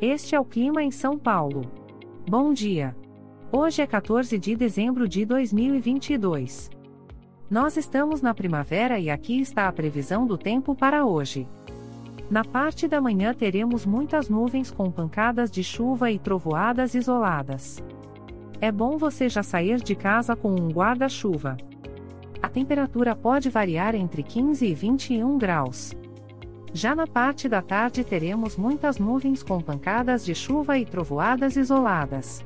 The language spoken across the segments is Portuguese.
Este é o clima em São Paulo. Bom dia. Hoje é 14 de dezembro de 2022. Nós estamos na primavera e aqui está a previsão do tempo para hoje. Na parte da manhã teremos muitas nuvens com pancadas de chuva e trovoadas isoladas. É bom você já sair de casa com um guarda-chuva. A temperatura pode variar entre 15 e 21 graus. Já na parte da tarde teremos muitas nuvens com pancadas de chuva e trovoadas isoladas.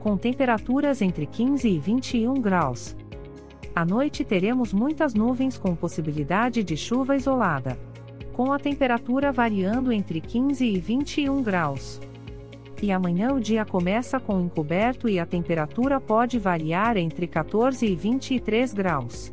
Com temperaturas entre 15 e 21 graus. À noite teremos muitas nuvens com possibilidade de chuva isolada. Com a temperatura variando entre 15 e 21 graus. E amanhã o dia começa com encoberto e a temperatura pode variar entre 14 e 23 graus.